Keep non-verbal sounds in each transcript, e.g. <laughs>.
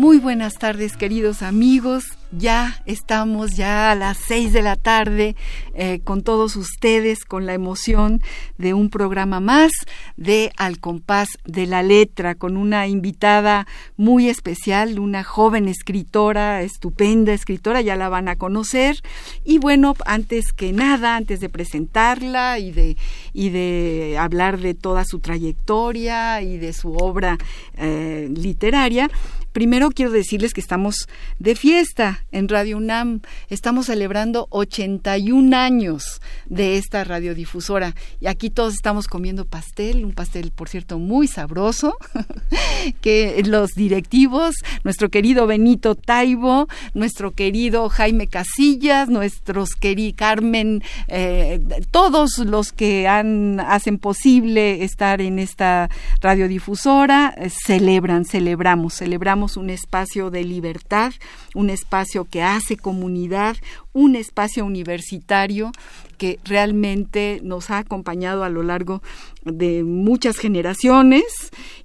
Muy buenas tardes, queridos amigos. Ya estamos ya a las seis de la tarde eh, con todos ustedes, con la emoción de un programa más de Al compás de la letra, con una invitada muy especial, una joven escritora, estupenda escritora, ya la van a conocer. Y bueno, antes que nada, antes de presentarla y de, y de hablar de toda su trayectoria y de su obra eh, literaria, Primero quiero decirles que estamos de fiesta en Radio UNAM. Estamos celebrando 81 años de esta radiodifusora y aquí todos estamos comiendo pastel, un pastel por cierto muy sabroso, <laughs> que los directivos, nuestro querido Benito Taibo, nuestro querido Jaime Casillas, nuestros queridos Carmen, eh, todos los que han, hacen posible estar en esta radiodifusora, eh, celebran, celebramos, celebramos un espacio de libertad, un espacio que hace comunidad, un espacio universitario que realmente nos ha acompañado a lo largo de muchas generaciones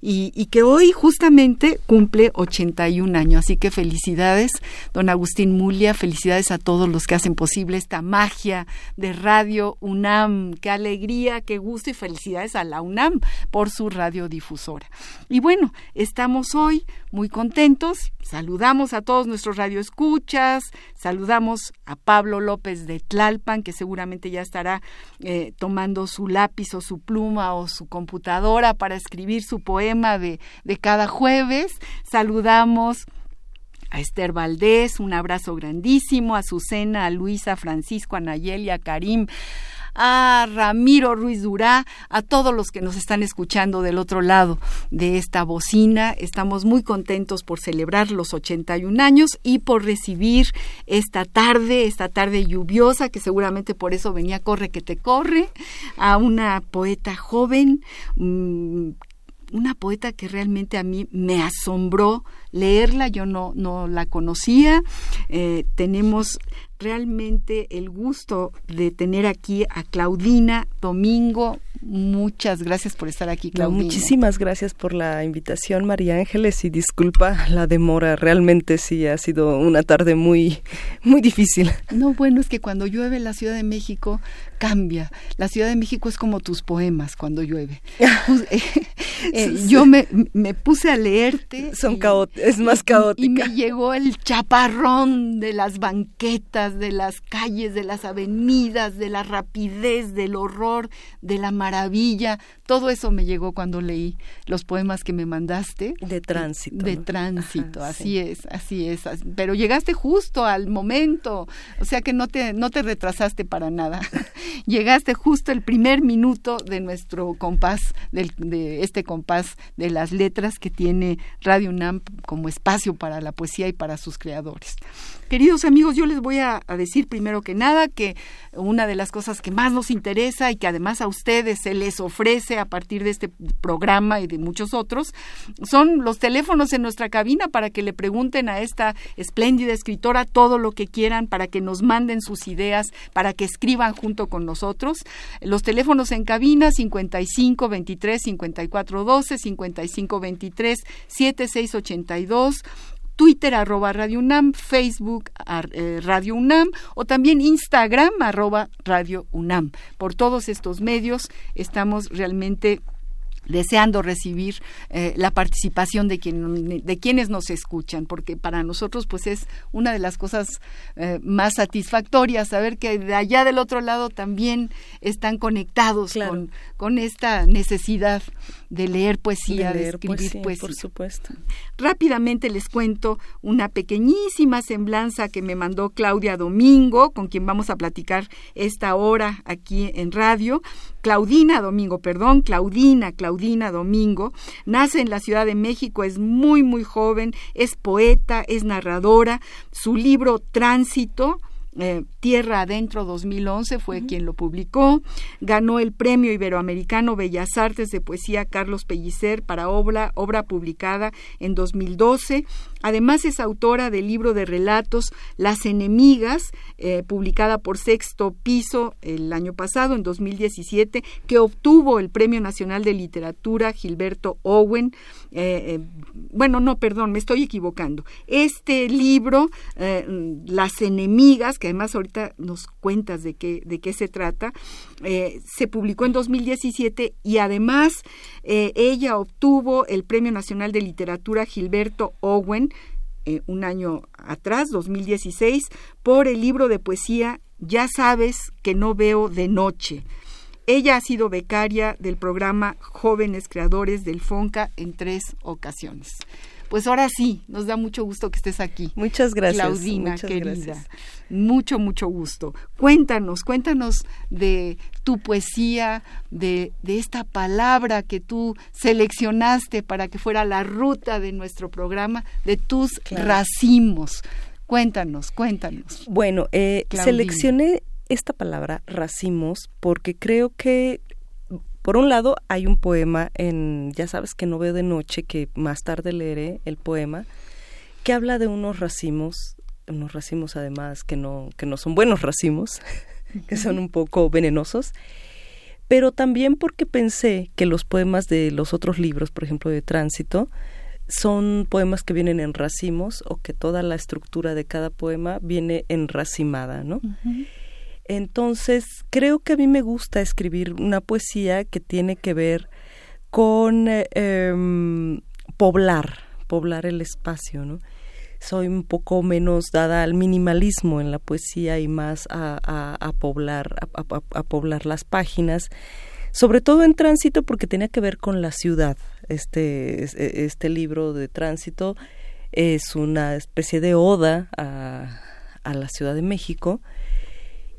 y, que hoy justamente cumple 81 años. Así que felicidades, don Agustín Mulia, felicidades a todos los que hacen posible esta magia de Radio UNAM. Qué alegría, qué gusto y felicidades a la UNAM por su radiodifusora. Y bueno, estamos hoy muy contentos. Saludamos a todos nuestros radioescuchas, saludamos a Pablo López de Tlalpan, que seguramente ya estará eh, tomando su lápiz o su pluma o su computadora para escribir su poema de, de cada jueves. Saludamos a Esther Valdés, un abrazo grandísimo, a Susana, a Luisa, a Francisco, a Nayeli, a Karim, a Ramiro Ruiz Durá, a todos los que nos están escuchando del otro lado de esta bocina. Estamos muy contentos por celebrar los 81 años y por recibir esta tarde, esta tarde lluviosa, que seguramente por eso venía Corre que te corre, a una poeta joven, mm, una poeta que realmente a mí me asombró leerla, yo no, no la conocía. Eh, tenemos realmente el gusto de tener aquí a Claudina Domingo. Muchas gracias por estar aquí, Claudina. muchísimas gracias por la invitación, María Ángeles, y disculpa la demora. Realmente sí ha sido una tarde muy, muy difícil. No, bueno, es que cuando llueve la Ciudad de México cambia. La Ciudad de México es como tus poemas cuando llueve. <laughs> Eh, yo me, me, puse a leerte. Son es más caótica. Y me llegó el chaparrón de las banquetas de las calles, de las avenidas, de la rapidez, del horror, de la maravilla. Todo eso me llegó cuando leí los poemas que me mandaste. De tránsito. De tránsito, así es, así es. Pero llegaste justo al momento, o sea que no te, no te retrasaste para nada. <laughs> llegaste justo el primer minuto de nuestro compás, de este compás de las letras que tiene Radio UNAM como espacio para la poesía y para sus creadores. Queridos amigos, yo les voy a, decir primero que nada que una de las cosas que más nos interesa y que además a ustedes se les ofrece a partir de este programa y de muchos otros son los teléfonos en nuestra cabina para que le pregunten a esta espléndida escritora todo lo que quieran, para que nos manden sus ideas, para que escriban junto con nosotros. Los teléfonos en cabina 55 23 54 12, 55 23 76 82 Twitter arroba Radio UNAM, Facebook eh, Radio UNAM o también Instagram arroba Radio UNAM. Por todos estos medios estamos realmente deseando recibir eh, la participación de, quien, de quienes nos escuchan, porque para nosotros pues es una de las cosas eh, más satisfactorias saber que de allá del otro lado también están conectados con, con esta necesidad de leer poesía, de, escribir poesía, Por supuesto. Rápidamente les cuento una pequeñísima semblanza que me mandó Claudia Domingo, con quien vamos a platicar esta hora aquí en radio. Claudina Domingo, perdón, Claudina, Claudina Domingo, nace en la Ciudad de México, es muy, muy joven, es poeta, es narradora. Su libro Tránsito, eh, Tierra Adentro 2011 fue quien lo publicó, ganó el Premio Iberoamericano Bellas Artes de Poesía Carlos Pellicer para obra, obra publicada en 2012. Además es autora del libro de relatos Las Enemigas, eh, publicada por Sexto Piso el año pasado, en 2017, que obtuvo el Premio Nacional de Literatura Gilberto Owen. Eh, bueno, no, perdón, me estoy equivocando. Este libro, Las Enemigas, que además ahorita nos cuentas de qué, de qué se trata, eh, se publicó en 2017 y además eh, ella obtuvo el Premio Nacional de Literatura Gilberto Owen eh, un año atrás, 2016, por el libro de poesía Ya sabes que no veo de noche. Ella ha sido becaria del programa Jóvenes Creadores del FONCA en tres ocasiones. Pues ahora sí, nos da mucho gusto que estés aquí. Muchas gracias. Claudina, querida. Mucho, mucho gusto. Cuéntanos, cuéntanos de tu poesía, de, de esta palabra que tú seleccionaste para que fuera la ruta de nuestro programa, de tus racimos. Cuéntanos, cuéntanos. Bueno, eh, seleccioné esta palabra racimos porque creo que por un lado, hay un poema en Ya sabes que no veo de noche, que más tarde leeré el poema, que habla de unos racimos, unos racimos además que no, que no son buenos racimos, <laughs> que son un poco venenosos, pero también porque pensé que los poemas de los otros libros, por ejemplo de Tránsito, son poemas que vienen en racimos o que toda la estructura de cada poema viene enracimada, ¿no? Entonces, creo que a mí me gusta escribir una poesía que tiene que ver con eh, em, poblar, poblar el espacio, ¿no? Soy un poco menos dada al minimalismo en la poesía y más a, poblar, a, poblar las páginas, sobre todo en tránsito porque tenía que ver con la ciudad. Este, este libro de tránsito es una especie de oda a la Ciudad de México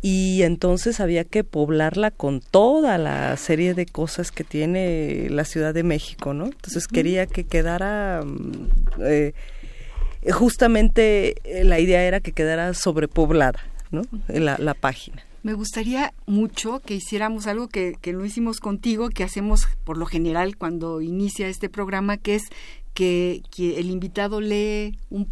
y entonces había que poblarla con toda la serie de cosas que tiene la Ciudad de México, ¿no? Entonces quería que quedara mm, eh, justamente eh, la idea era que quedara sobrepoblada, ¿no? La, la página. Me gustaría mucho que hiciéramos algo que, que no hicimos contigo, que hacemos por lo general cuando inicia este programa, que es que, que el invitado lee un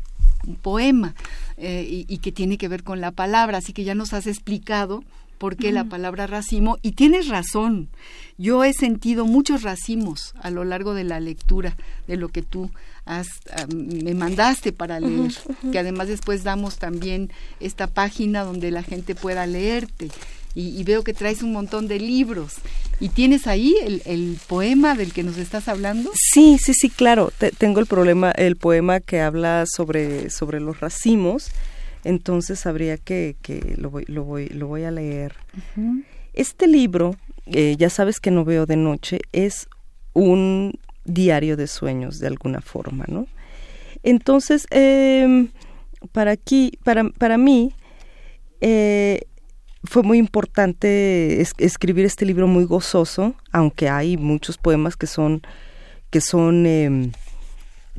un poema eh, y, que tiene que ver con la palabra. Así que ya nos has explicado por qué la palabra racimo y tienes razón. Yo he sentido muchos racimos a lo largo de la lectura de lo que tú has, me mandaste para leer, que además después damos también esta página donde la gente pueda leerte y, veo que traes un montón de libros. ¿Y tienes ahí el, poema del que nos estás hablando? Sí, sí, sí, claro. tengo el problema, el poema que habla sobre, sobre los racimos. Entonces habría que, que lo, voy, lo, voy, lo voy a leer. Este libro, eh, ya sabes que no veo de noche, es un diario de sueños de alguna forma, ¿no? Entonces, em, para aquí, para, para mí, eh, fue muy importante escribir este libro muy gozoso, aunque hay muchos poemas que son que son em,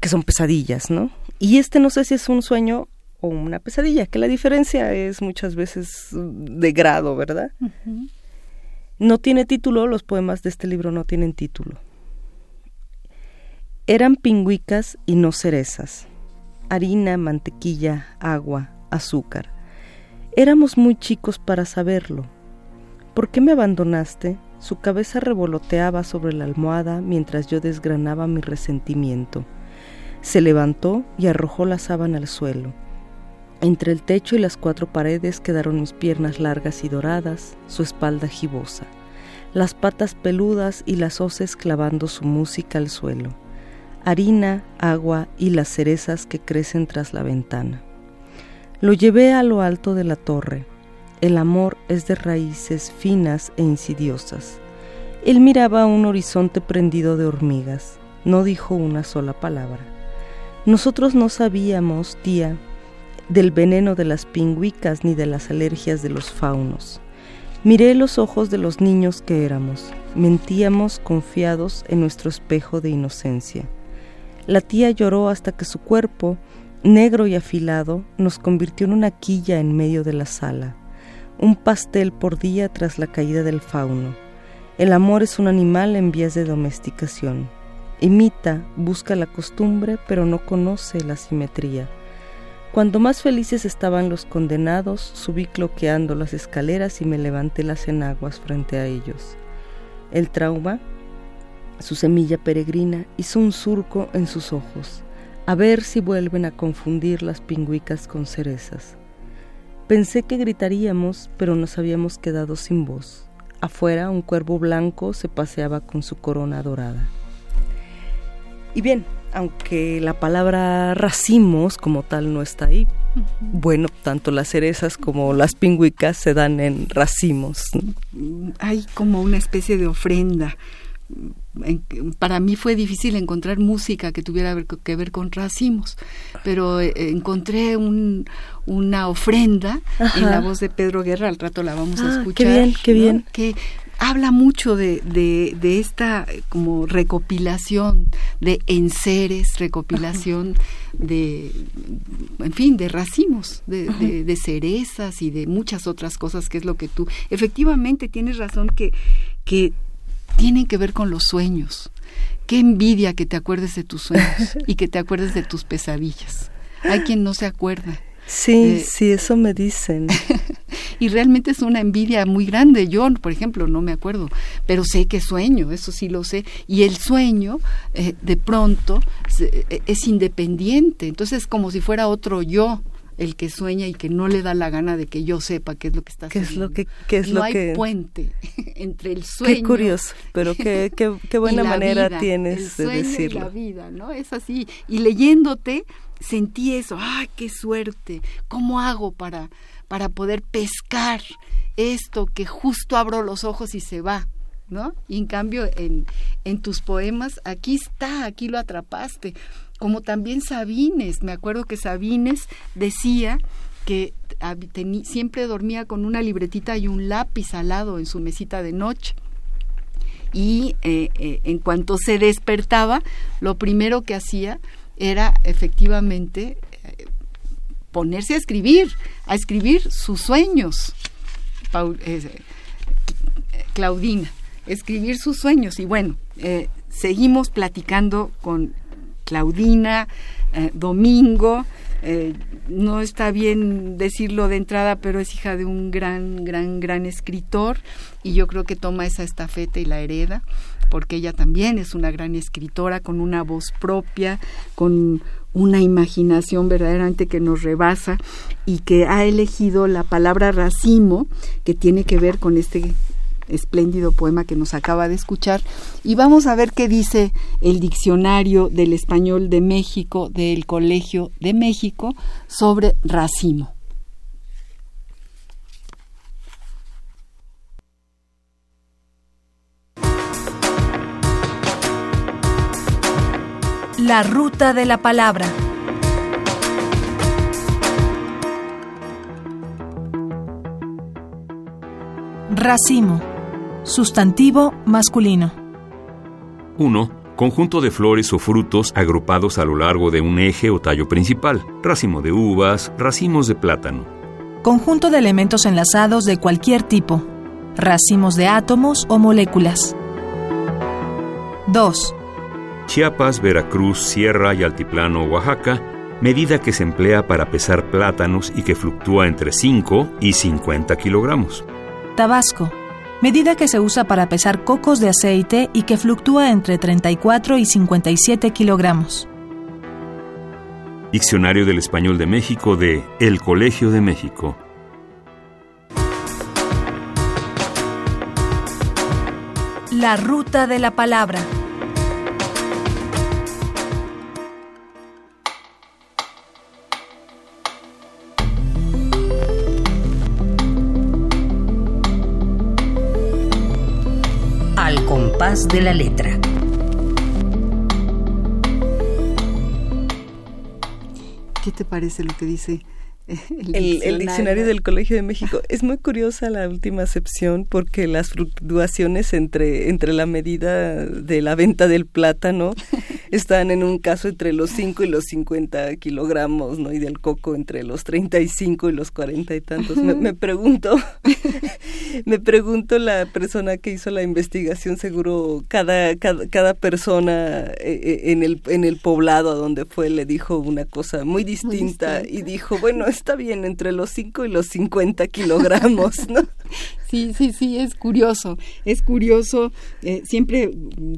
que son pesadillas, ¿no? Y este no sé si es un sueño o una pesadilla, que la diferencia es muchas veces de grado, ¿verdad? No tiene título, los poemas de este libro no tienen título. Eran pingüicas y no cerezas, harina, mantequilla, agua, azúcar Éramos muy chicos para saberlo. ¿Por qué me abandonaste? Su cabeza revoloteaba sobre la almohada mientras yo desgranaba mi resentimiento. Se levantó y arrojó la sábana al suelo. Entre el techo y las cuatro paredes quedaron mis piernas largas y doradas, su espalda gibosa. las patas peludas y las hoces clavando su música al suelo, harina, agua y las cerezas que crecen tras la ventana. Lo llevé a lo alto de la torre. El amor es de raíces finas e insidiosas. Él miraba un horizonte prendido de hormigas. No dijo una sola palabra. Nosotros no sabíamos, tía, del veneno de las pingüicas ni de las alergias de los faunos. Miré los ojos de los niños que éramos. Mentíamos confiados en nuestro espejo de inocencia. La tía lloró hasta que su cuerpo, negro y afilado, nos convirtió en una quilla en medio de la sala, un pastel por día tras la caída del fauno. El amor es un animal en vías de domesticación. Imita, busca la costumbre, pero no conoce la simetría. Cuando más felices estaban los condenados, subí cloqueando las escaleras y me levanté las enaguas frente a ellos. El trauma, su semilla peregrina, hizo un surco en sus ojos a ver si vuelven a confundir las pingüicas con cerezas. Pensé que gritaríamos, pero nos habíamos quedado sin voz. Afuera un cuervo blanco se paseaba con su corona dorada. Y bien, aunque la palabra racimos como tal no está ahí, bueno, tanto las cerezas como las pingüicas se dan en racimos. Hay como una especie de ofrenda para mí fue difícil encontrar música que tuviera que ver con racimos, pero eh, encontré un, una ofrenda en la voz de Pedro Guerra, al rato la vamos a escuchar. Ah, qué bien, qué bien. Que habla mucho de, de, esta eh, como recopilación de enseres, recopilación de, en fin, de racimos, de, de, cerezas y de muchas otras cosas, que es lo que tú, efectivamente tienes razón que, que tienen que ver con los sueños. Qué envidia que te acuerdes de tus sueños <laughs> y que te acuerdes de tus pesadillas. Hay quien no se acuerda. Sí, eh, sí, eso me dicen. <laughs> y realmente es una envidia muy grande. Yo, por ejemplo, no me acuerdo, pero sé que sueño, eso sí lo sé. Y el sueño, eh, de pronto, eh, es independiente. Entonces, es como si fuera otro yo el que sueña y que no le da la gana de que yo sepa qué es lo que está ¿Qué Es lo que, qué es no hay puente <laughs> entre el sueño. Qué curioso, pero qué, qué, <laughs> buena manera tienes de decirlo. Y la vida, ¿no? Es así. Y leyéndote sentí eso. ¡Ay, qué suerte! ¿Cómo hago para, para poder pescar esto que justo abro los ojos y se va? ¿No? Y en cambio, en, en tus poemas, aquí está, aquí lo atrapaste como también Sabines, me acuerdo que Sabines decía que siempre dormía con una libretita y un lápiz al lado en su mesita de noche. Y eh, eh, en cuanto se despertaba, lo primero que hacía era efectivamente eh, ponerse a escribir, a escribir sus sueños. Claudina, escribir sus sueños. Y bueno, seguimos platicando con Claudina, eh, Domingo, eh, no está bien decirlo de entrada, pero es hija de un gran, gran, gran escritor y yo creo que toma esa estafeta y la hereda, porque ella también es una gran escritora con una voz propia, con una imaginación verdaderamente que nos rebasa y que ha elegido la palabra racimo, que tiene que ver con este espléndido poema que nos acaba de escuchar y vamos a ver qué dice el diccionario del español de México del Colegio de México sobre racimo. La ruta de la palabra. Racimo Sustantivo masculino. 1. Conjunto de flores o frutos agrupados a lo largo de un eje o tallo principal. Racimo de uvas, racimos de plátano. Conjunto de elementos enlazados de cualquier tipo. Racimos de átomos o moléculas. 2. Chiapas, Veracruz, Sierra y Altiplano, Oaxaca, medida que se emplea para pesar plátanos y que fluctúa entre 5 y 50 kilogramos. Tabasco, medida que se usa para pesar cocos de aceite y que fluctúa entre 34 y 57 kilogramos. Diccionario del Español de México de El Colegio de México. La ruta de la palabra. De la letra. ¿Qué te parece lo que dice el, diccionario. del Colegio de México. Es muy curiosa la última acepción porque las fluctuaciones entre, entre la medida de la venta del plátano están en un caso entre los 5 y los 50 kilogramos, ¿no? Y del coco entre los 35 y los 40 y tantos. Me, pregunto, <laughs> me pregunto la persona que hizo la investigación, seguro cada, cada, persona eh, eh, en el, en el poblado a donde fue le dijo una cosa muy distinta, y dijo, bueno, está bien entre los 5 y los 50 kilogramos, ¿no? <laughs> Sí, sí, sí, es curioso, es curioso. Eh, siempre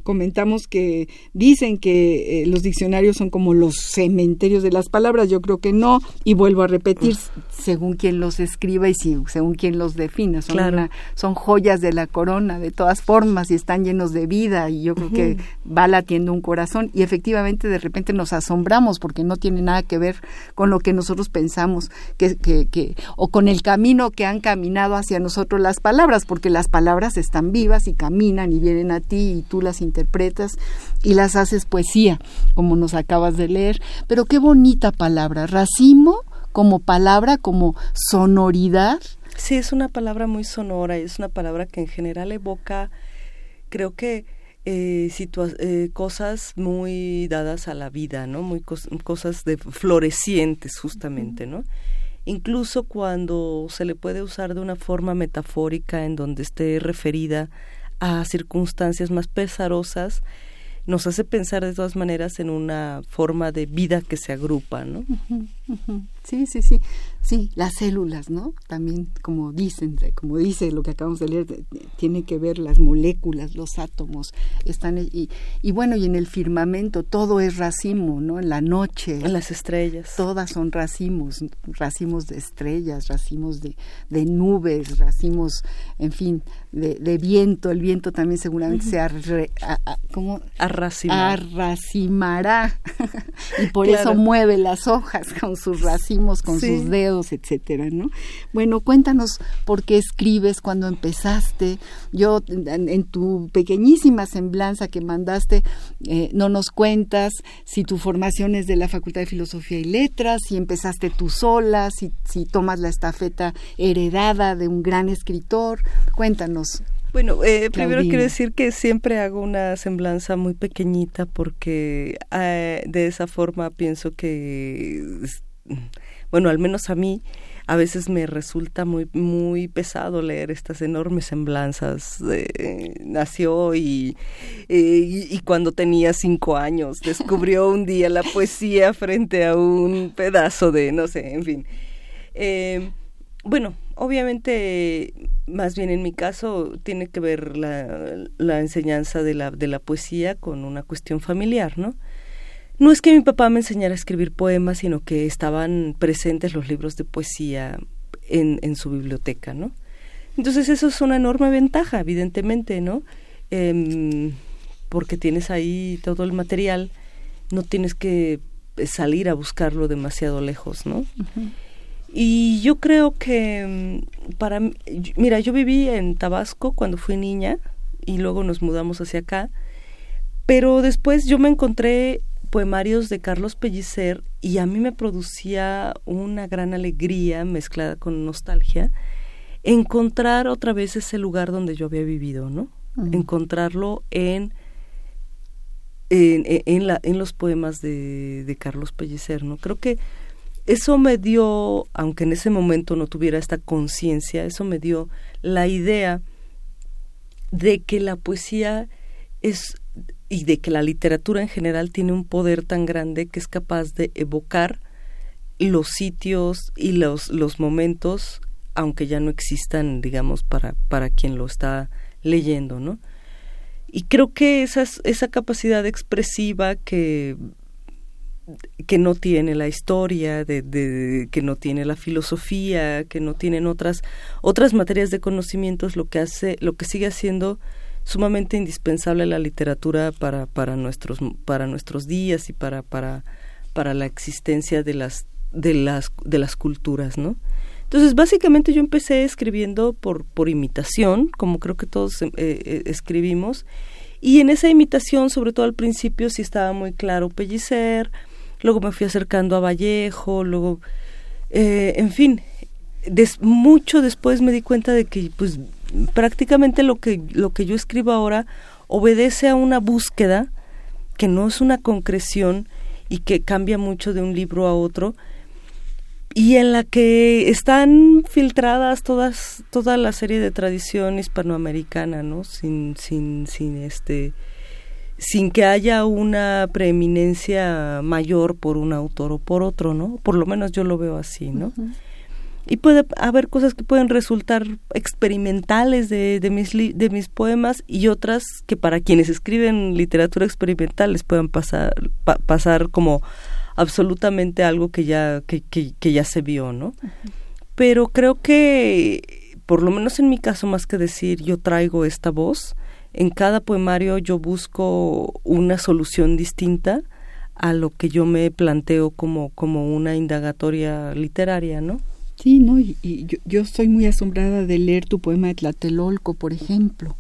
comentamos que dicen que eh, los diccionarios son como los cementerios de las palabras, yo creo que no, y vuelvo a repetir, según quien los escriba y según quien los defina, son, son joyas de la corona, de todas formas, y están llenos de vida, y yo creo que va latiendo un corazón, y efectivamente de repente nos asombramos porque no tiene nada que ver con lo que nosotros pensamos, que, que, que o con el camino que han caminado hacia nosotros las palabras, porque las palabras están vivas y caminan y vienen a ti y tú las interpretas y las haces poesía, como nos acabas de leer. Pero qué bonita palabra, racimo como palabra, como sonoridad. Sí, es una palabra muy sonora, es una palabra que en general evoca, creo que eh, eh, cosas muy dadas a la vida, ¿no? Muy cosas de florecientes justamente, ¿no? incluso cuando se le puede usar de una forma metafórica en donde esté referida a circunstancias más pesarosas, nos hace pensar de todas maneras en una forma de vida que se agrupa, ¿no? Sí, sí, sí. Sí, las células, ¿no? También, como dicen, como dice lo que acabamos de leer, tiene que ver las moléculas, los átomos, están y, y bueno, y en el firmamento todo es racimo, ¿no? En la noche. En las estrellas. Todas son racimos, racimos de estrellas, racimos de, de nubes, racimos, en fin, de, de, viento. El viento también seguramente se arre, ¿cómo? arracimará. <laughs> y por eso mueve las hojas con sus racimos, con sus dedos etcétera, ¿no? Bueno, cuéntanos por qué escribes, cuando empezaste. Yo, en, tu pequeñísima semblanza que mandaste, eh, no nos cuentas si tu formación es de la Facultad de Filosofía y Letras, si empezaste tú sola, si, si tomas la estafeta heredada de un gran escritor. Cuéntanos. Bueno, eh, primero quiero decir que siempre hago una semblanza muy pequeñita porque eh, de esa forma pienso que bueno, al menos a mí, a veces me resulta muy muy pesado leer estas enormes semblanzas nació y, y, cuando tenía cinco años descubrió un día la poesía frente a un pedazo de no sé en fin. Eh, bueno obviamente más bien en mi caso tiene que ver la, la enseñanza de la de la poesía con una cuestión familiar no no es que mi papá me enseñara a escribir poemas, sino que estaban presentes los libros de poesía en, en su biblioteca, ¿no? Entonces eso es una enorme ventaja, evidentemente, ¿no? Em, porque tienes ahí todo el material, no tienes que salir a buscarlo demasiado lejos, ¿no? Y yo creo que em, para mira, yo viví en Tabasco cuando fui niña y luego nos mudamos hacia acá, pero después yo me encontré poemarios de Carlos Pellicer y a mí me producía una gran alegría mezclada con nostalgia encontrar otra vez ese lugar donde yo había vivido, ¿no? Encontrarlo en en, en, la, en los poemas de, de Carlos Pellicer, ¿no? Creo que eso me dio, aunque en ese momento no tuviera esta conciencia, eso me dio la idea de que la poesía es y de que la literatura en general tiene un poder tan grande que es capaz de evocar los sitios y los, los momentos, aunque ya no existan, digamos, para, para quien lo está leyendo, ¿no? Y creo que esa, esa capacidad expresiva que, que no tiene la historia, de, de, que no tiene la filosofía, que no tienen otras, otras materias de conocimientos, lo que hace, lo que sigue haciendo sumamente indispensable la literatura para, para, nuestros, para nuestros días y para, para, para la existencia de las, de las, de las culturas, ¿no? Entonces, básicamente yo empecé escribiendo por, por imitación, como creo que todos eh, eh, escribimos, y en esa imitación, sobre todo al principio, sí estaba muy claro Pellicer, luego me fui acercando a Vallejo, luego, eh, en fin, mucho después me di cuenta de que, pues, prácticamente lo que, lo que yo escribo ahora obedece a una búsqueda que no es una concreción y que cambia mucho de un libro a otro, y en la que están filtradas todas toda la serie de tradición hispanoamericana no sin sin sin este sin que haya una preeminencia mayor por un autor o por otro no por lo menos yo lo veo así no y puede haber cosas que pueden resultar experimentales de, de mis de mis poemas y otras que para quienes escriben literatura experimental les puedan pasar pasar como absolutamente algo que ya, que, que, ya se vio, ¿no? Pero creo que, por lo menos en mi caso, más que decir yo traigo esta voz, en cada poemario yo busco una solución distinta a lo que yo me planteo como, como una indagatoria literaria, ¿no? Sí, no, y, yo, yo, estoy muy asombrada de leer tu poema de Tlatelolco, por ejemplo,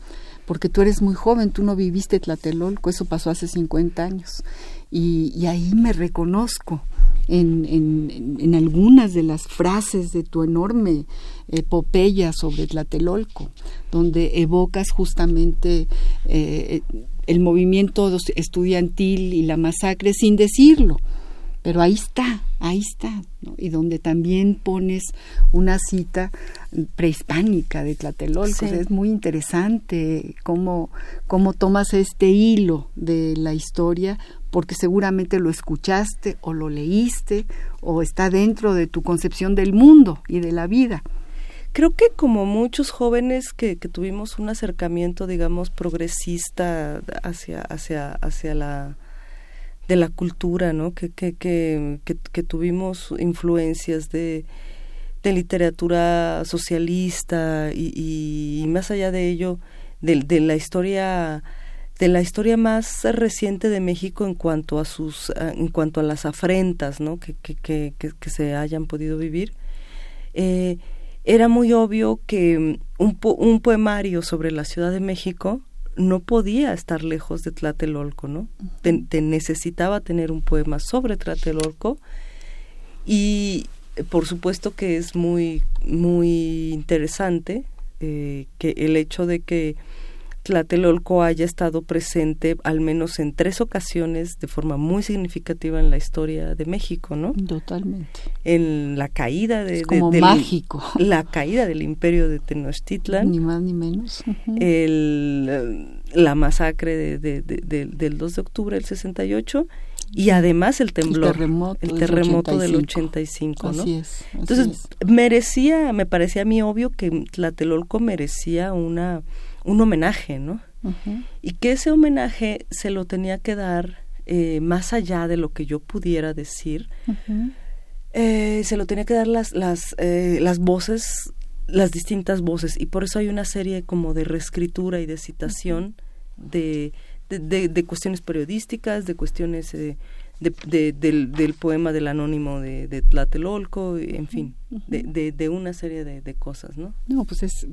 porque tú eres muy joven, tú no viviste Tlatelolco, eso pasó hace 50 años. Y, ahí me reconozco en, en, algunas de las frases de tu enorme epopeya sobre Tlatelolco, donde evocas justamente eh, el movimiento estudiantil y la masacre sin decirlo pero ahí está, ahí está, y donde también pones una cita prehispánica de Tlatelolco, es muy interesante cómo, cómo tomas este hilo de la historia porque seguramente lo escuchaste o lo leíste o está dentro de tu concepción del mundo y de la vida. Creo que como muchos jóvenes que, que tuvimos un acercamiento, digamos, progresista hacia, hacia, hacia la de la cultura, ¿no? Que, que, que, que tuvimos influencias de, de literatura socialista y, más allá de ello, de, de la historia de la historia más reciente de México en cuanto a sus en cuanto a las afrentas ¿no? que, que, que, que se hayan podido vivir eh, era muy obvio que un, un poemario sobre la Ciudad de México no podía estar lejos de Tlatelolco, ¿no? Te, necesitaba tener un poema sobre Tlatelolco y por supuesto que es muy muy interesante eh, que el hecho de que Tlatelolco haya estado presente al menos en tres ocasiones de forma muy significativa en la historia de México, ¿no? Totalmente. En la caída de, como mágico. La caída del imperio de Tenochtitlan. Ni más ni menos. el, la masacre de, del 2 de octubre del 68 y además el temblor, el terremoto, del 85, ¿no? Así es. Entonces, merecía, me parecía a mí obvio que Tlatelolco merecía una un homenaje, ¿no? Y que ese homenaje se lo tenía que dar eh, más allá de lo que yo pudiera decir, eh, se lo tenía que dar las, las, eh, las voces, las distintas voces, y por eso hay una serie como de reescritura y de citación de, de, de, cuestiones periodísticas, de cuestiones de, del, del, poema del anónimo de, de Tlatelolco, en fin, de, de, una serie de, cosas, ¿no? No, pues es,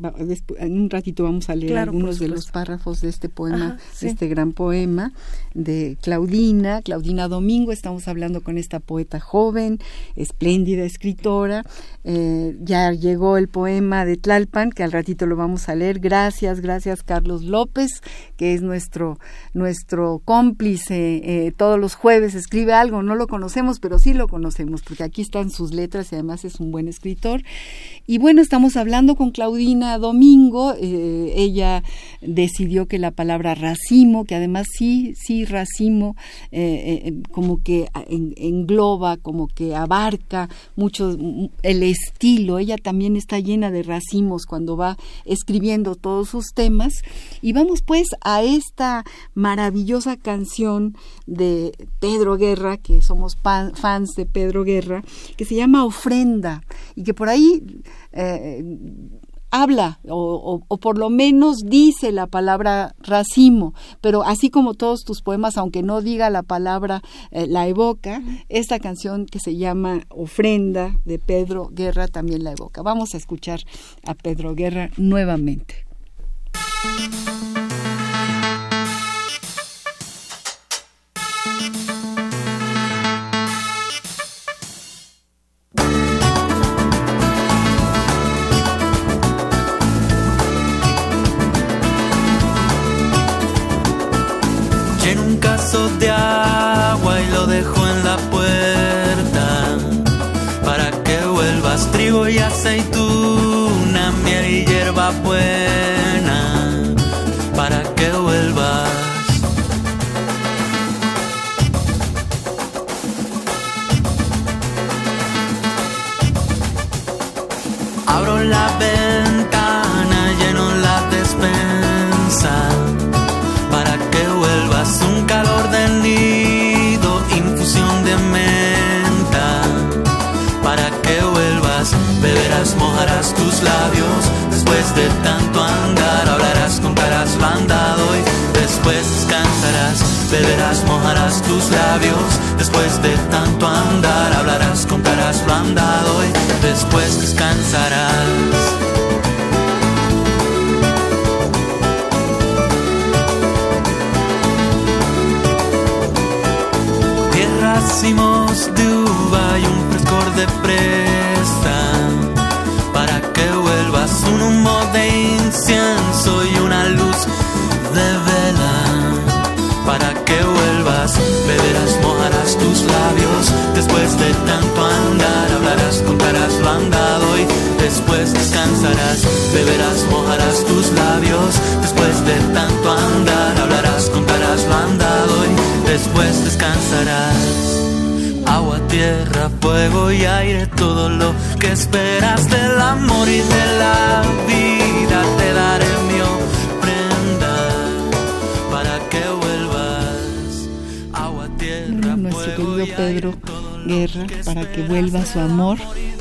en un ratito vamos a leer algunos de los párrafos de este poema, de este gran poema de Claudina, Claudina Domingo, estamos hablando con esta poeta joven, espléndida escritora, eh, ya llegó el poema de Tlalpan, que al ratito lo vamos a leer, gracias, gracias Carlos López, que es nuestro, nuestro cómplice, eh, todos los jueves escribe algo, no lo conocemos, pero sí lo conocemos, porque aquí están sus letras y además es un buen escritor. Y bueno, estamos hablando con Claudina Domingo, eh, ella decidió que la palabra racimo, que además sí, sí, racimo, eh, eh, como que engloba, como que abarca mucho el estilo, ella también está llena de racimos cuando va escribiendo todos sus temas. Y vamos pues a esta maravillosa canción de Pedro Guerra, que somos fans de Pedro Guerra, que se llama Ofrenda y que por ahí eh, habla o, por lo menos dice la palabra racimo, pero así como todos tus poemas, aunque no diga la palabra, eh, la evoca, esta canción que se llama Ofrenda de Pedro Guerra también la evoca. Vamos a escuchar a Pedro Guerra nuevamente. Tus labios. Después de tanto andar, hablarás, contarás bandado y después descansarás. Beberás, mojarás tus labios. Después de tanto andar, hablarás, contarás bandado y después descansarás. racimos de uva y un frescor de presa y después descansarás beberás mojarás tus labios después de tanto andar hablarás contarás lo andado y después descansarás agua, tierra, fuego y aire, todo lo que esperas del amor y de la vida te daré mi ofrenda para que vuelvas. Agua, tierra, Nuestro querido Pedro Guerra, para que vuelva su amor,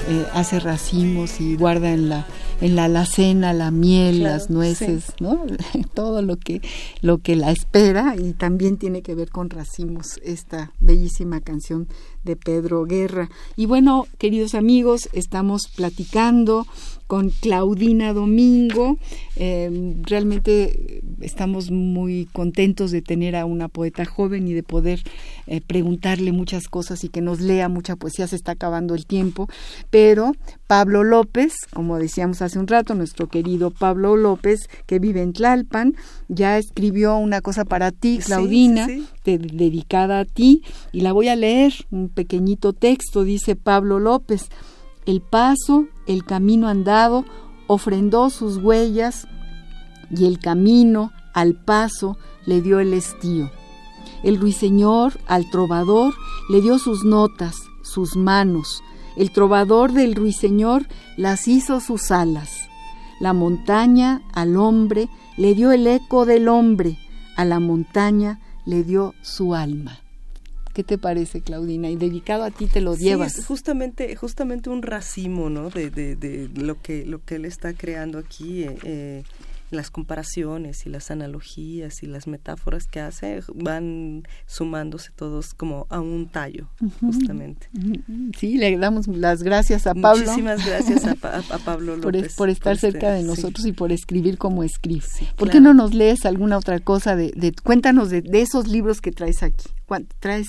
eh, hace racimos y guarda en la en la alacena la miel, las nueces, ¿no? <laughs> Todo lo que lo que la espera y también tiene que ver con racimos esta bellísima canción de Pedro Guerra. Y bueno, queridos amigos, estamos platicando con Claudina Domingo. Eh, realmente estamos muy contentos de tener a una poeta joven y de poder eh, preguntarle muchas cosas y que nos lea mucha poesía. Se está acabando el tiempo, pero Pablo López, como decíamos hace un rato, nuestro querido Pablo López, que vive en Tlalpan, ya escribió una cosa para ti, Claudina, dedicada a ti, y la voy a leer, un pequeñito texto, dice Pablo López el paso, el camino andado, ofrendó sus huellas y el camino al paso le dio el estío. El ruiseñor al trovador le dio sus notas, sus manos. El trovador del ruiseñor las hizo sus alas. La montaña al hombre le dio el eco del hombre, a la montaña le dio su alma. ¿Qué te parece, Claudina? Y dedicado a ti te lo sí, llevas. Es justamente, justamente un racimo, ¿no? De, de, de, lo que lo que él está creando aquí. Eh, eh las comparaciones y las analogías y las metáforas que hace van sumándose todos como a un tallo, justamente. Sí, le damos las gracias a Pablo. Muchísimas gracias a, Pablo <laughs> López. por, estar cerca de nosotros y por escribir como escribe. ¿Por qué no nos lees alguna otra cosa? De, de cuéntanos de, de, esos libros que traes aquí. ¿Traes?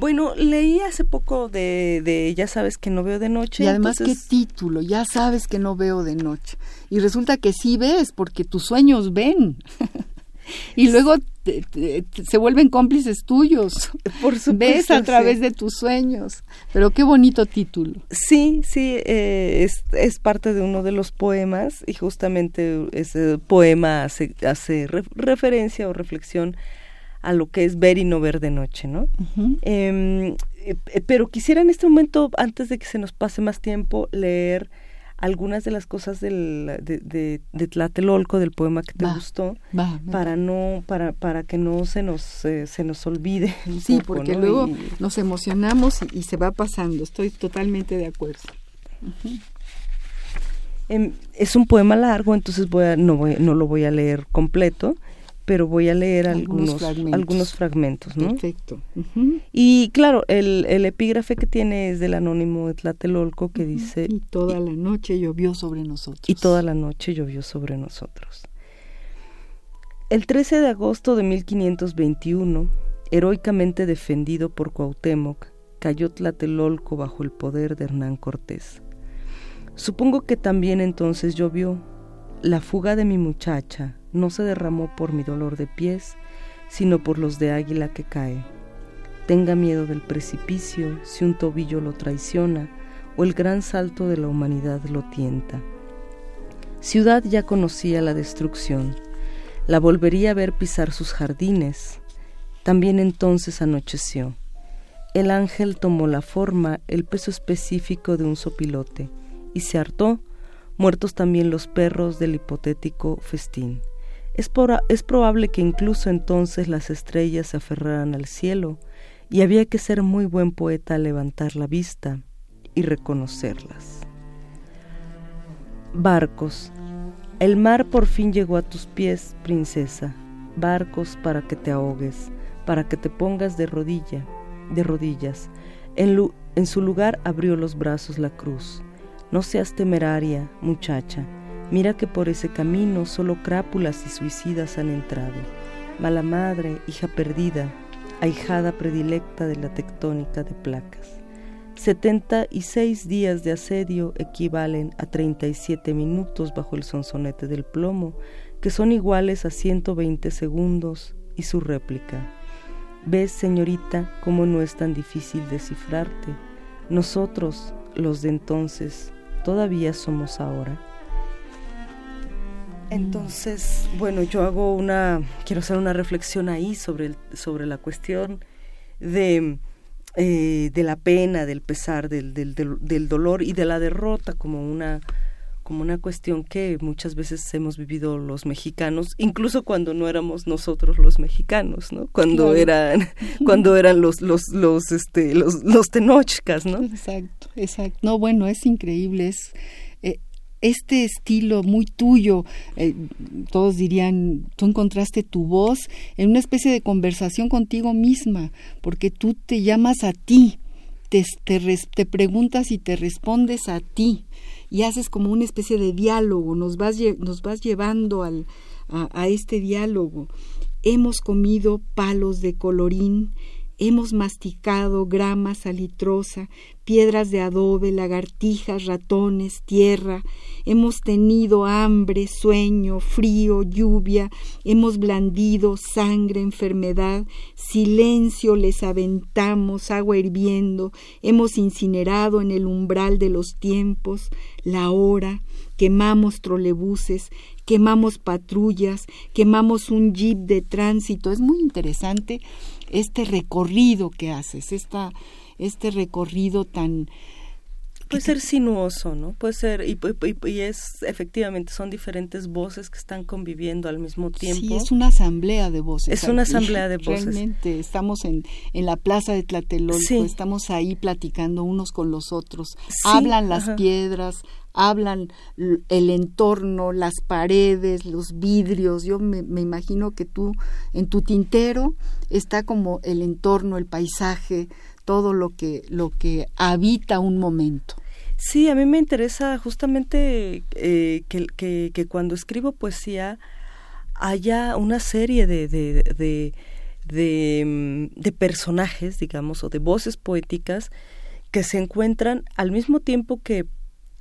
Bueno, leí hace poco de, de Ya sabes que no veo de noche. Y además, ¿qué título? Ya sabes que no veo de noche. Y resulta que sí ves, porque tus sueños ven. <laughs> y luego se vuelven cómplices tuyos. <laughs> Por supuesto. Ves a través de tus sueños. Pero qué bonito título. Sí, sí, eh, es, es, parte de uno de los poemas y justamente ese poema hace, hace referencia o reflexión a lo que es ver y no ver de noche, ¿no? Em, eh, pero quisiera en este momento, antes de que se nos pase más tiempo, leer algunas de las cosas del, de, de, Tlatelolco, del poema que te gustó, para no, para, para que no se nos, eh, se nos olvide. <laughs> sí, porque luego nos emocionamos y, se va pasando. Estoy totalmente de acuerdo. Em, es un poema largo, entonces voy no, voy, no lo voy a leer completo, pero voy a leer algunos, algunos fragmentos. ¿no? Perfecto. Y claro, el, el, epígrafe que tiene es del anónimo Tlatelolco que dice... Y toda la noche llovió sobre nosotros. Y toda la noche llovió sobre nosotros. El 13 de agosto de 1521, heroicamente defendido por Cuauhtémoc, cayó Tlatelolco bajo el poder de Hernán Cortés. Supongo que también entonces llovió. La fuga de mi muchacha no se derramó por mi dolor de pies, sino por los de águila que cae. Tenga miedo del precipicio si un tobillo lo traiciona o el gran salto de la humanidad lo tienta. Ciudad ya conocía la destrucción, la volvería a ver pisar sus jardines. También entonces anocheció el ángel tomó la forma, el peso específico de un sopilote, y se hartó, muertos también los perros del hipotético festín. Es, es probable que incluso entonces las estrellas se aferraran al cielo, y había que ser muy buen poeta al levantar la vista y reconocerlas. Barcos. El mar por fin llegó a tus pies, princesa. Barcos para que te ahogues, para que te pongas de rodilla de rodillas. En su lugar abrió los brazos la cruz. No seas temeraria, muchacha. Mira que por ese camino solo crápulas y suicidas han entrado. Mala madre, hija perdida, ahijada predilecta de la tectónica de placas. Setenta y seis días de asedio equivalen a treinta y siete minutos bajo el sonsonete del plomo, que son iguales a ciento veinte segundos y su réplica. Ves, señorita, cómo no es tan difícil descifrarte. Nosotros, los de entonces, todavía somos ahora. Entonces, bueno, yo hago una, quiero hacer una reflexión ahí sobre, sobre la cuestión de, eh, de la pena, del pesar, del, del, del dolor y de la derrota como una como una cuestión que muchas veces hemos vivido los mexicanos, incluso cuando no éramos nosotros los mexicanos, ¿no? Cuando eran <laughs> cuando eran los los los este los los tenochcas, ¿no? Exacto, exacto. No, bueno, es increíble, es este estilo muy tuyo, eh, todos dirían, tú encontraste tu voz en una especie de conversación contigo misma, porque tú te llamas a ti, te, te, te preguntas y te respondes a ti y haces como una especie de diálogo, nos vas, llevando al, a este diálogo. Hemos comido palos de colorín, hemos masticado grama salitrosa, piedras de adobe, lagartijas, ratones, tierra, hemos tenido hambre, sueño, frío, lluvia, hemos blandido sangre, enfermedad, silencio les aventamos, agua hirviendo, hemos incinerado en el umbral de los tiempos, la hora, quemamos trolebuses, quemamos patrullas, quemamos un jeep de tránsito. Es muy interesante este recorrido que haces, esta este recorrido tan puede ser sinuoso, ¿no? Puede ser, y, y, es, efectivamente, son diferentes voces que están conviviendo al mismo tiempo. Sí, es una asamblea de voces. Es una asamblea de voces. Realmente, estamos en, en la plaza de Tlatelolco, estamos ahí platicando unos con los otros. Hablan las piedras, hablan el entorno, las paredes, los vidrios. Yo me, me, imagino que tú, en tu tintero, está como el entorno, el paisaje, todo lo que, lo que habita un momento. Sí, a mí me interesa justamente eh, que, que, cuando escribo poesía haya una serie de, de, mm, de personajes, digamos, o de voces poéticas que se encuentran al mismo tiempo que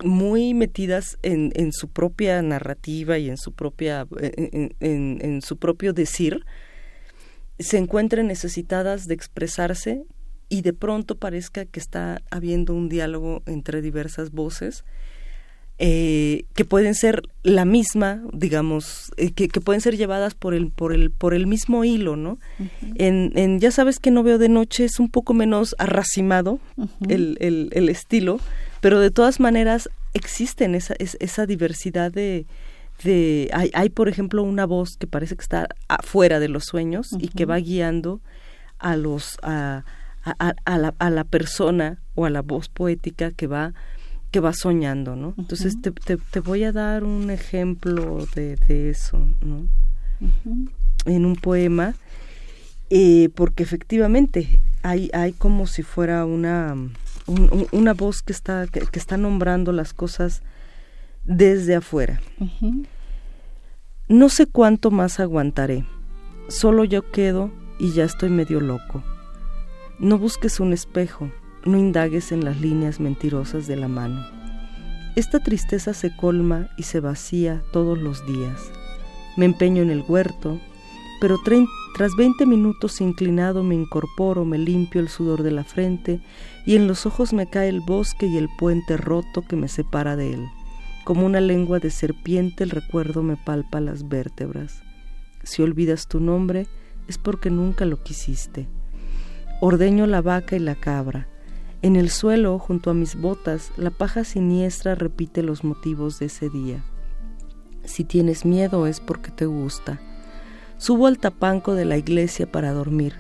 muy metidas en, en su propia narrativa y en su propia en, en, su propio decir se encuentran necesitadas de expresarse y de pronto parezca que está habiendo un diálogo entre diversas voces eh, que pueden ser la misma, digamos, eh, que, que, pueden ser llevadas por el, por el, por el mismo hilo, ¿no? en, en, ya sabes que no veo de noche es un poco menos arracimado el, el, el, estilo, pero de todas maneras existen esa, esa diversidad de, de hay, hay, por ejemplo una voz que parece que está afuera de los sueños y que va guiando a los a, a, a, la, a la persona o a la voz poética que va que vas soñando, ¿no? Entonces te, te, voy a dar un ejemplo de, eso, ¿no? En un poema, eh, porque efectivamente hay, hay como si fuera una, una voz que está, que, está nombrando las cosas desde afuera. No sé cuánto más aguantaré, solo yo quedo y ya estoy medio loco. No busques un espejo, no indagues en las líneas mentirosas de la mano. Esta tristeza se colma y se vacía todos los días. Me empeño en el huerto, pero tras veinte minutos inclinado me incorporo, me limpio el sudor de la frente y en los ojos me cae el bosque y el puente roto que me separa de él. Como una lengua de serpiente el recuerdo me palpa las vértebras. Si olvidas tu nombre es porque nunca lo quisiste. Ordeño la vaca y la cabra. En el suelo, junto a mis botas, la paja siniestra repite los motivos de ese día. Si tienes miedo es porque te gusta. Subo al tapanco de la iglesia para dormir,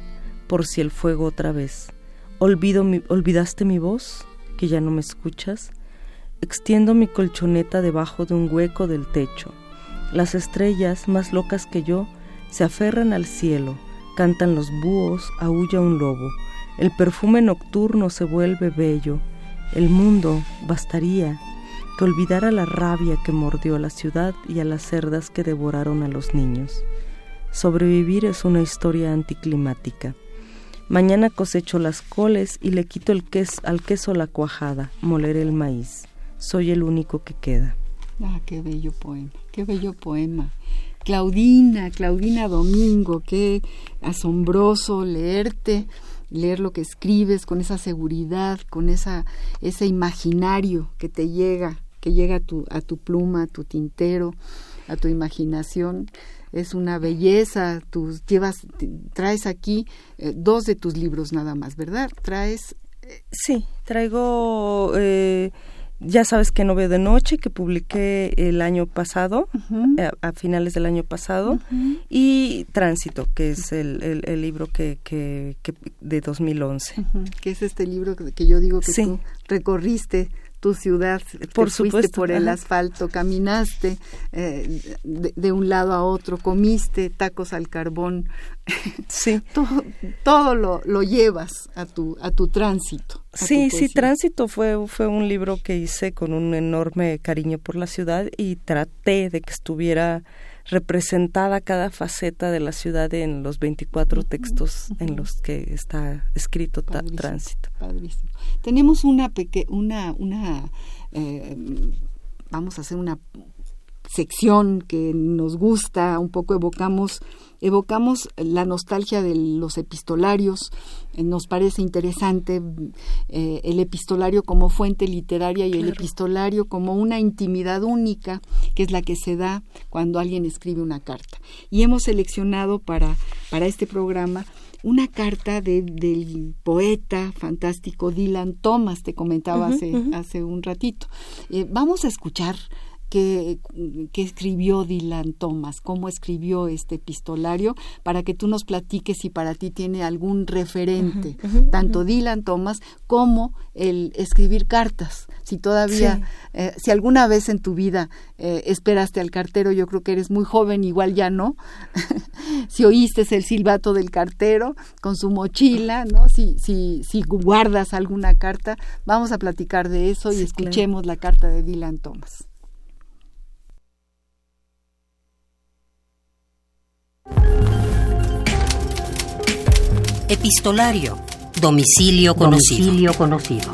por si el fuego otra vez. ¿Olvidaste mi voz? ¿Que ya no me escuchas? Extiendo mi colchoneta debajo de un hueco del techo. Las estrellas, más locas que yo, se aferran al cielo cantan los búhos, aúlla un lobo, el perfume nocturno se vuelve bello, el mundo bastaría que olvidara la rabia que mordió a la ciudad y a las cerdas que devoraron a los niños. Sobrevivir es una historia anticlimática. Mañana cosecho las coles y le quito el queso, al queso la cuajada, moleré el maíz. Soy el único que queda. Ah, qué bello poema, qué bello poema. Claudina, Claudina Domingo, qué asombroso leerte, leer lo que escribes con esa seguridad, con esa, ese imaginario que te llega, que llega a tu, a tu pluma, a tu tintero, a tu imaginación. Es una belleza, tú llevas, traes aquí eh, dos de tus libros nada más, ¿verdad? Traes... Eh, sí, traigo... Eh, ya sabes que no veo de noche, que publiqué el año pasado, eh, a, finales del año pasado, y Tránsito, que es el, el, libro que, que, que, de 2011. Que es este libro que, yo digo que tú recorriste tu ciudad, por supuesto, por el asfalto, caminaste eh, de, un lado a otro, comiste tacos al carbón, <laughs> sí, todo, todo lo, lo, llevas a tu a tu tránsito. sí, sí, tránsito fue fue un libro que hice con un enorme cariño por la ciudad y traté de que estuviera representada cada faceta de la ciudad en los 24 textos en los que está escrito tránsito. Tenemos una una una eh, vamos a hacer una sección que nos gusta, un poco evocamos evocamos la nostalgia de los epistolarios, eh, nos parece interesante eh, el epistolario como fuente literaria y el epistolario como una intimidad única, que es la que se da cuando alguien escribe una carta. Y hemos seleccionado para, para este programa una carta de, del poeta fantástico Dylan Thomas, te comentaba hace, hace un ratito. Eh, vamos a escuchar que, escribió Dylan Thomas, cómo escribió este epistolario, para que tú nos platiques si para ti tiene algún referente, tanto Dylan Thomas como el escribir cartas. Si todavía, eh, si alguna vez en tu vida eh, esperaste al cartero, yo creo que eres muy joven, igual ya no. <laughs> si oíste el silbato del cartero con su mochila, ¿no? Si, si, si guardas alguna carta, vamos a platicar de eso y escuchemos la carta de Dylan Thomas. Epistolario. Domicilio conocido. Domicilio conocido.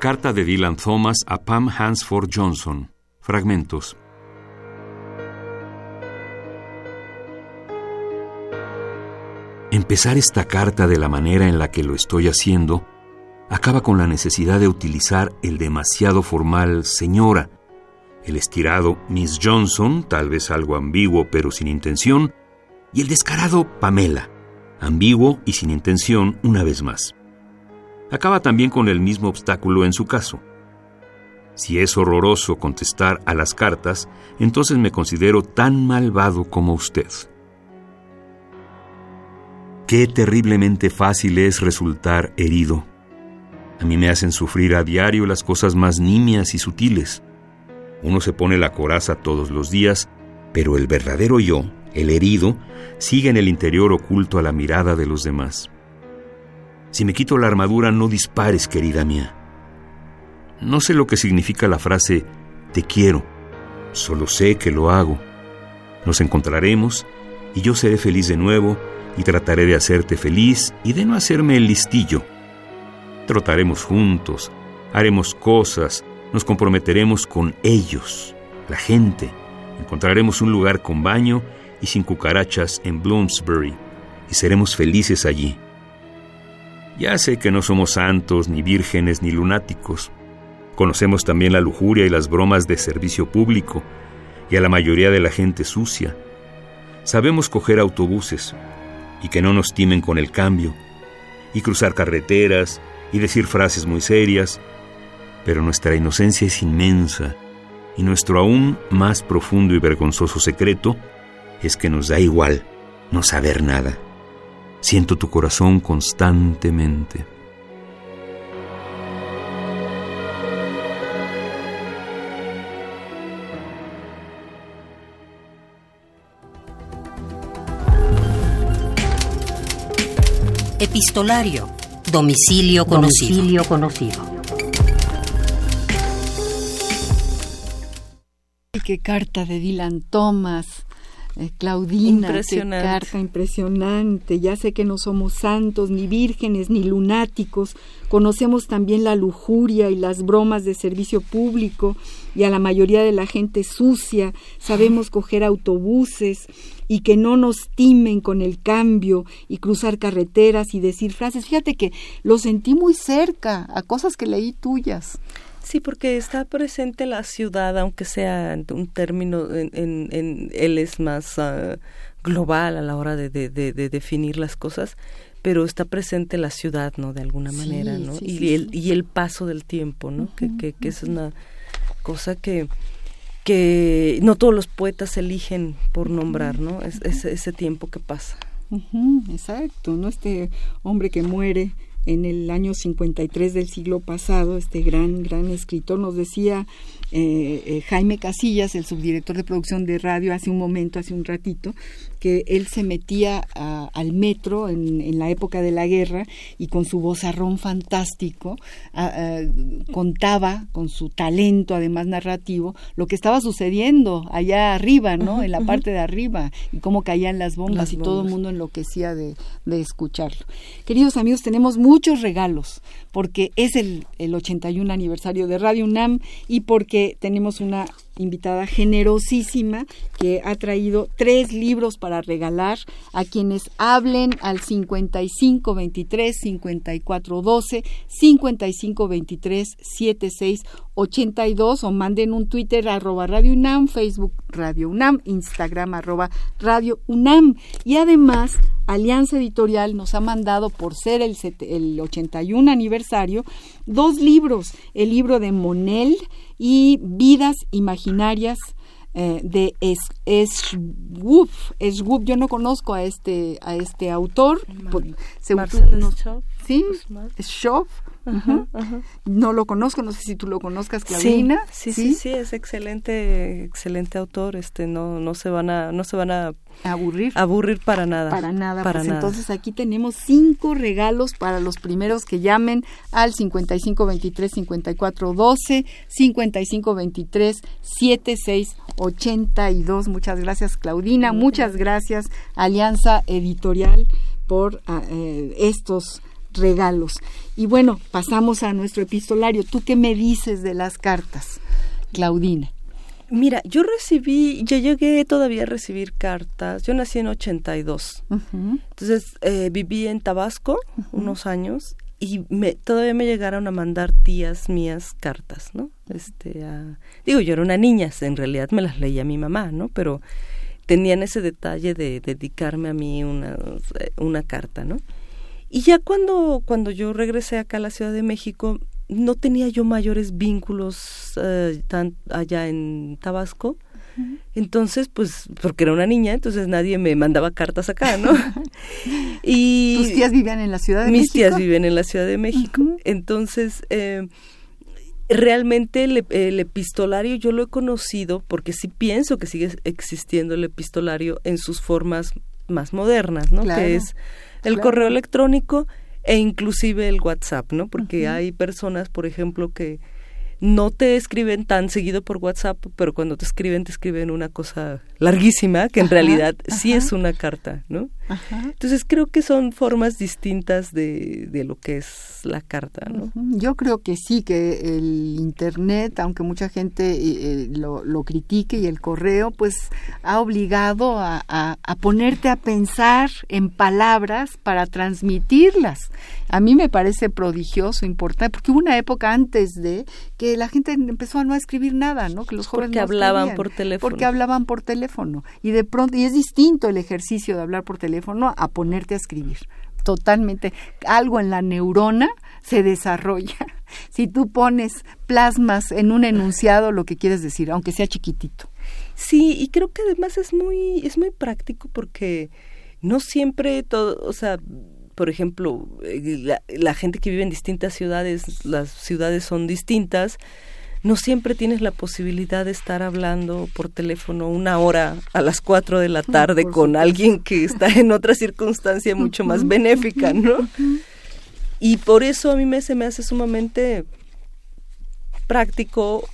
Carta de Dylan Thomas a Pam Hansford Johnson. Fragmentos. Empezar esta carta de la manera en la que lo estoy haciendo acaba con la necesidad de utilizar el demasiado formal señora, el estirado Miss Johnson, tal vez algo ambiguo pero sin intención, y el descarado Pamela, ambiguo y sin intención una vez más. Acaba también con el mismo obstáculo en su caso. Si es horroroso contestar a las cartas, entonces me considero tan malvado como usted. Qué terriblemente fácil es resultar herido. A mí me hacen sufrir a diario las cosas más nimias y sutiles. Uno se pone la coraza todos los días, pero el verdadero yo, el herido, sigue en el interior oculto a la mirada de los demás. Si me quito la armadura, no dispares, querida mía. No sé lo que significa la frase te quiero, solo sé que lo hago. Nos encontraremos y yo seré feliz de nuevo y trataré de hacerte feliz y de no hacerme el listillo. Trotaremos juntos, haremos cosas, nos comprometeremos con ellos, la gente. Encontraremos un lugar con baño y sin cucarachas en Bloomsbury y seremos felices allí. Ya sé que no somos santos, ni vírgenes, ni lunáticos. Conocemos también la lujuria y las bromas de servicio público y a la mayoría de la gente sucia. Sabemos coger autobuses y que no nos timen con el cambio, y cruzar carreteras y decir frases muy serias, pero nuestra inocencia es inmensa y nuestro aún más profundo y vergonzoso secreto es que nos da igual no saber nada. Siento tu corazón constantemente. Epistolario. Domicilio conocido. Domicilio conocido. Qué carta de Dylan Thomas eh, Claudina, impresionante. qué carta impresionante. Ya sé que no somos santos, ni vírgenes, ni lunáticos. Conocemos también la lujuria y las bromas de servicio público y a la mayoría de la gente sucia. Sabemos coger autobuses y que no nos timen con el cambio y cruzar carreteras y decir frases. Fíjate que lo sentí muy cerca a cosas que leí tuyas. Sí, porque está presente la ciudad, aunque sea un término, en, en, en él es más uh, global a la hora de, de, de, de, definir las cosas, pero está presente la ciudad, ¿no? De alguna manera, sí, ¿no? Sí, y, sí, el, y el paso del tiempo, ¿no? Uh -huh, que, que, que es una cosa que que no todos los poetas eligen por nombrar, ¿no? Es, es ese tiempo que pasa. Exacto, ¿no? Este hombre que muere en el año 53 del siglo pasado, este gran, gran escritor, nos decía eh, eh, Jaime Casillas, el subdirector de producción de radio, hace un momento, hace un ratito, que él se metía a, al metro en, en, la época de la guerra y con su vozarrón fantástico a, a, contaba con su talento además narrativo lo que estaba sucediendo allá arriba, ¿no? En la parte de arriba y cómo caían las bombas las y bombas. todo el mundo enloquecía de, de, escucharlo. Queridos amigos, tenemos muchos regalos porque es el, el 81 aniversario de Radio UNAM y porque tenemos una invitada generosísima que ha traído tres libros para regalar a quienes hablen al 5523 5412 5523 7682 o manden un Twitter arroba Radio UNAM, Facebook Radio UNAM, Instagram arroba Radio UNAM. Y además Alianza Editorial nos ha mandado por ser el, el 81 aniversario dos libros, el libro de Monel y Vidas Imaginarias eh, de Schwab. Schwab, yo no conozco a este a este autor. Sí. Uh -huh. No lo conozco, no sé si tú lo conozcas, Claudina. Sí, sí, sí, sí, es excelente, excelente autor. Este, no, no se van a, no se van a aburrir, aburrir para nada, para nada. Para pues nada. entonces aquí tenemos cinco regalos para los primeros que llamen al 5523 5412 5523 7682. Muchas gracias, Claudina. Muchas gracias, Alianza Editorial, por uh, estos regalos. Y bueno, pasamos a nuestro epistolario. ¿Tú qué me dices de las cartas, Claudina? Mira, yo recibí, yo llegué todavía a recibir cartas. Yo nací en 82. Uh -huh. Entonces eh, viví en Tabasco uh -huh. unos años y me, todavía me llegaron a mandar tías mías cartas, ¿no? Este, a, digo, yo era una niña, en realidad me las leía mi mamá, ¿no? Pero tenían ese detalle de dedicarme a mí una, una carta, ¿no? Y ya cuando, cuando yo regresé acá a la Ciudad de México, no tenía yo mayores vínculos tan allá en Tabasco. Entonces, pues, porque era una niña, entonces nadie me mandaba cartas acá, ¿no? <laughs> y ¿Tus tías vivían en la Ciudad de mis México? Mis tías viven en la Ciudad de México. Entonces, eh, realmente el, epistolario yo lo he conocido porque sí pienso que sigue existiendo el epistolario en sus formas más modernas, ¿no? que es el correo electrónico e inclusive el WhatsApp, ¿no? Porque hay personas, por ejemplo, que no te escriben tan seguido por WhatsApp, pero cuando te escriben, te escriben una cosa larguísima, que en realidad sí es una carta, ¿no? Entonces creo que son formas distintas de, de lo que es la carta, ¿no? Yo creo que sí, que el Internet, aunque mucha gente eh, eh, lo, lo, critique y el correo, pues ha obligado a, a, a ponerte a pensar en palabras para transmitirlas. A mí me parece prodigioso, importante, porque hubo una época antes de que la gente empezó a no escribir nada, ¿no? Que los jóvenes porque hablaban por teléfono. Porque hablaban por teléfono. Y de pronto, y es distinto el ejercicio de hablar por teléfono a ponerte a escribir. Totalmente. Algo en la neurona se desarrolla. <laughs> Si tú pones plasmas en un enunciado lo que quieres decir, aunque sea chiquitito. Sí, y creo que además es muy, es muy práctico porque no siempre todo, o sea, por ejemplo, eh, la, gente que vive en distintas ciudades, las ciudades son distintas, no siempre tienes la posibilidad de estar hablando por teléfono una hora a las cuatro de la tarde con alguien que está en otra circunstancia mucho más benéfica, ¿no? Y por eso a mí me, se me hace sumamente práctico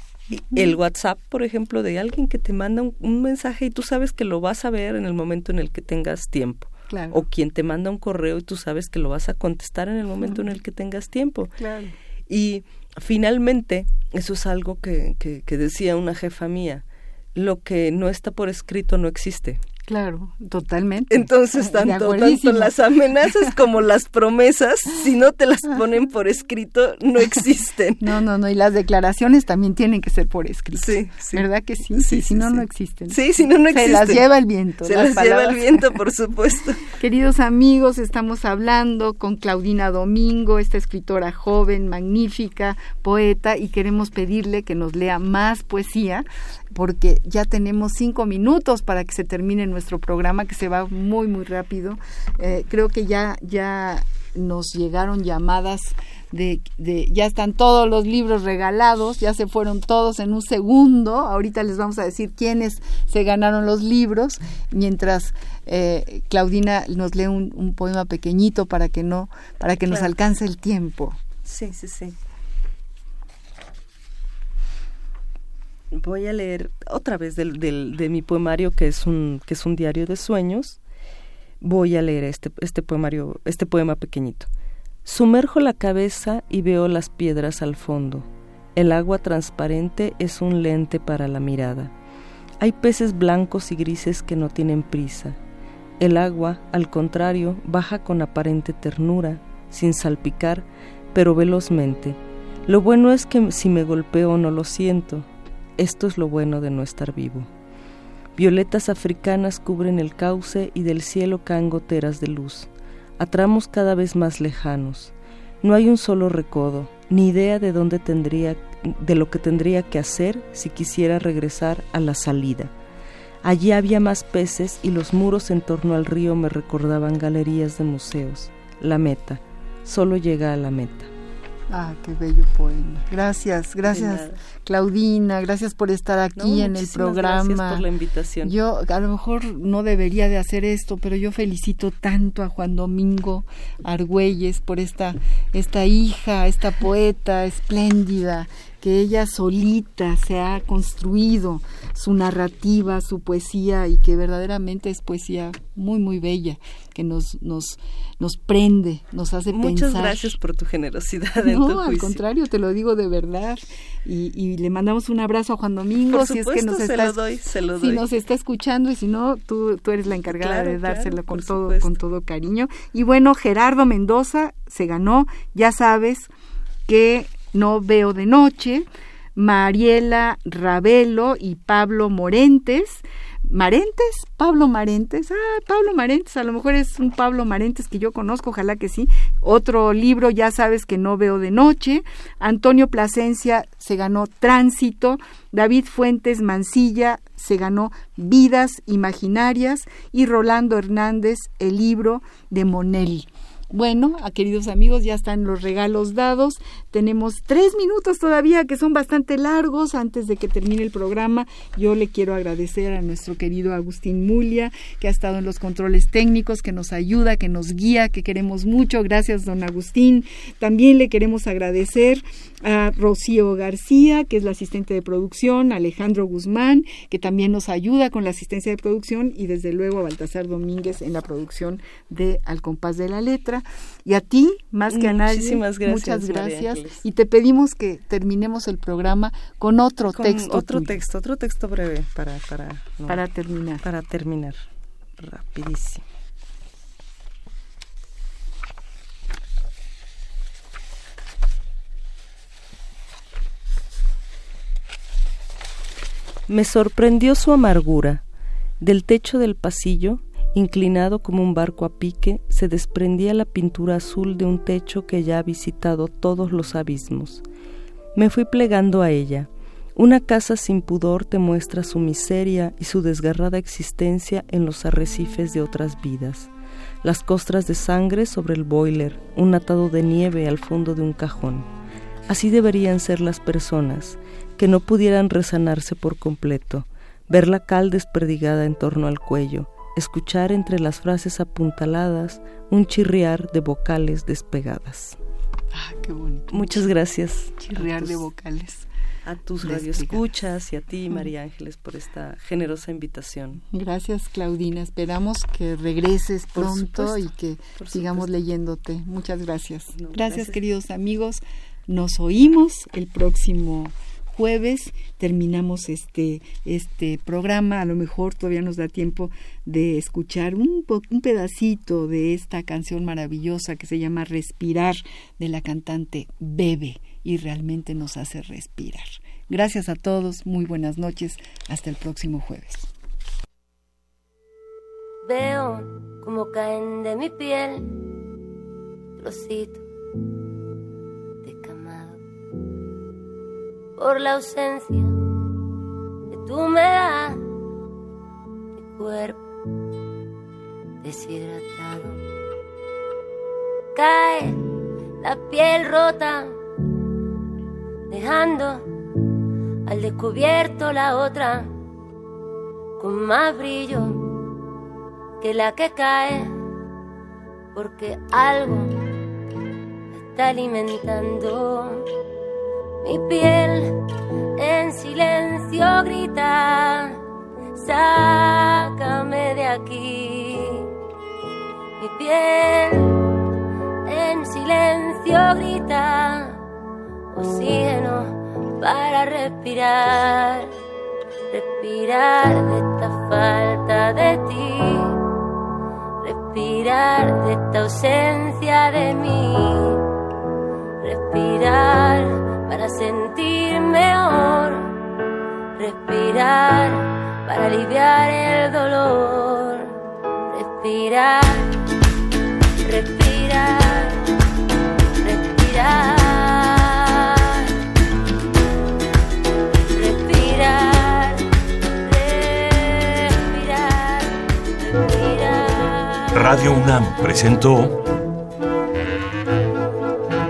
el WhatsApp, por ejemplo, de alguien que te manda un, mensaje y tú sabes que lo vas a ver en el momento en el que tengas tiempo. O quien te manda un correo y tú sabes que lo vas a contestar en el momento en el que tengas tiempo. Y finalmente, eso es algo que, que, que decía una jefa mía, lo que no está por escrito no existe. Claro, totalmente. Entonces, tanto, tanto las amenazas como las promesas, si no te las ponen por escrito, no existen. <laughs> No, no, no, y las declaraciones también tienen que ser por escrito. Sí, sí. ¿Verdad que sí? Sí, si no, no existen. Sí, si no, no existen. Se las lleva el viento. Se las, lleva el viento, por supuesto. <laughs> Queridos amigos, estamos hablando con Claudina Domingo, esta escritora joven, magnífica, poeta, y queremos pedirle que nos lea más poesía porque ya tenemos cinco minutos para que se termine nuestro programa, que se va muy, muy rápido. Eh, creo que ya, ya nos llegaron llamadas de, de, ya están todos los libros regalados, ya se fueron todos en un segundo. Ahorita les vamos a decir quiénes se ganaron los libros, mientras eh, Claudina nos lee un, poema pequeñito para que no, para que nos alcance el tiempo. Sí, sí, sí. Voy a leer otra vez del, del, de mi poemario que es un que es un diario de sueños. Voy a leer este este poemario este poema pequeñito. Sumerjo la cabeza y veo las piedras al fondo. El agua transparente es un lente para la mirada. Hay peces blancos y grises que no tienen prisa. El agua al contrario baja con aparente ternura sin salpicar pero velozmente. Lo bueno es que si me golpeo no lo siento esto es lo bueno de no estar vivo. Violetas africanas cubren el cauce y del cielo caen goteras de luz, a tramos cada vez más lejanos. No hay un solo recodo, ni idea de dónde tendría de lo que tendría que hacer si quisiera regresar a la salida. Allí había más peces y los muros en torno al río me recordaban galerías de museos. La meta, solo llega a la meta. Ah, qué bello poema. Gracias, gracias Claudina, gracias por estar aquí en el programa. Gracias por la invitación. Yo a lo mejor no debería de hacer esto, pero yo felicito tanto a Juan Domingo Argüelles por esta esta hija, esta poeta espléndida que ella solita se ha construido su narrativa, su poesía y que verdaderamente es poesía muy muy bella que nos nos nos prende, nos hace pensar. Muchas gracias por tu generosidad. No, al contrario, te lo digo de verdad. Y, y, le mandamos un abrazo a Juan Domingo si es que nos está, lo doy, se lo si nos está escuchando y si no tú tú eres la encargada de dárselo con todo con todo cariño. Y bueno Gerardo Mendoza se ganó. Ya sabes que no veo de noche Mariela Ravelo y Pablo Morentes. Marentes, Pablo Marentes, ah, Pablo Marentes, a lo mejor es un Pablo Marentes que yo conozco, ojalá que sí. Otro libro, ya sabes que no veo de noche. Antonio Plasencia se ganó Tránsito. David Fuentes Mancilla se ganó Vidas Imaginarias. Y Rolando Hernández, el libro de Monelli. Bueno, a queridos amigos, ya están los regalos dados. Tenemos tres minutos todavía que son bastante largos antes de que termine el programa. Yo le quiero agradecer a nuestro querido Agustín Mulia, que ha estado en los controles técnicos, que nos ayuda, que nos guía, que queremos mucho. Gracias, don Agustín. También le queremos agradecer a Rocío García, que es la asistente de producción, Alejandro Guzmán, que también nos ayuda con la asistencia de producción, y desde luego a Baltasar Domínguez en la producción de Al compás de la letra. Y a ti, más que a nadie, gracias, muchas gracias. Y te pedimos que terminemos el programa con otro texto. Otro texto, otro texto breve para, para, para terminar. Para terminar, rapidísimo. Me sorprendió su amargura. Del techo del pasillo, inclinado como un barco a pique, se desprendía la pintura azul de un techo que ya ha visitado todos los abismos. Me fui plegando a ella. Una casa sin pudor te muestra su miseria y su desgarrada existencia en los arrecifes de otras vidas. Las costras de sangre sobre el boiler, un atado de nieve al fondo de un cajón. Así deberían ser las personas, que no pudieran resanarse por completo, ver la cal desperdigada en torno al cuello, escuchar entre las frases apuntaladas un chirriar de vocales despegadas. Ah, qué bonito. Muchas gracias. Chirriar de vocales. A tus radioescuchas y a ti, María Ángeles, por esta generosa invitación. Gracias, Claudina. Esperamos que regreses pronto y que sigamos leyéndote. Muchas gracias. gracias, queridos amigos. Nos oímos el próximo jueves terminamos este, este programa. A lo mejor todavía nos da tiempo de escuchar un, un pedacito de esta canción maravillosa que se llama Respirar de la cantante Bebe y realmente nos hace respirar. Gracias a todos, muy buenas noches, hasta el próximo jueves. Veo como caen de mi piel trocitos por la ausencia tú me das. Mi cuerpo deshidratado. Cae la piel rota, dejando al descubierto la otra con más brillo que la que cae, porque algo está alimentando mi piel en silencio grita, sácame de aquí. Mi piel en silencio grita, oxígeno para respirar, respirar de esta falta de ti, respirar de esta ausencia de mí, respirar para sentir mejor, respirar para aliviar el dolor, respirar, respirar, respirar. Radio UNAM presentó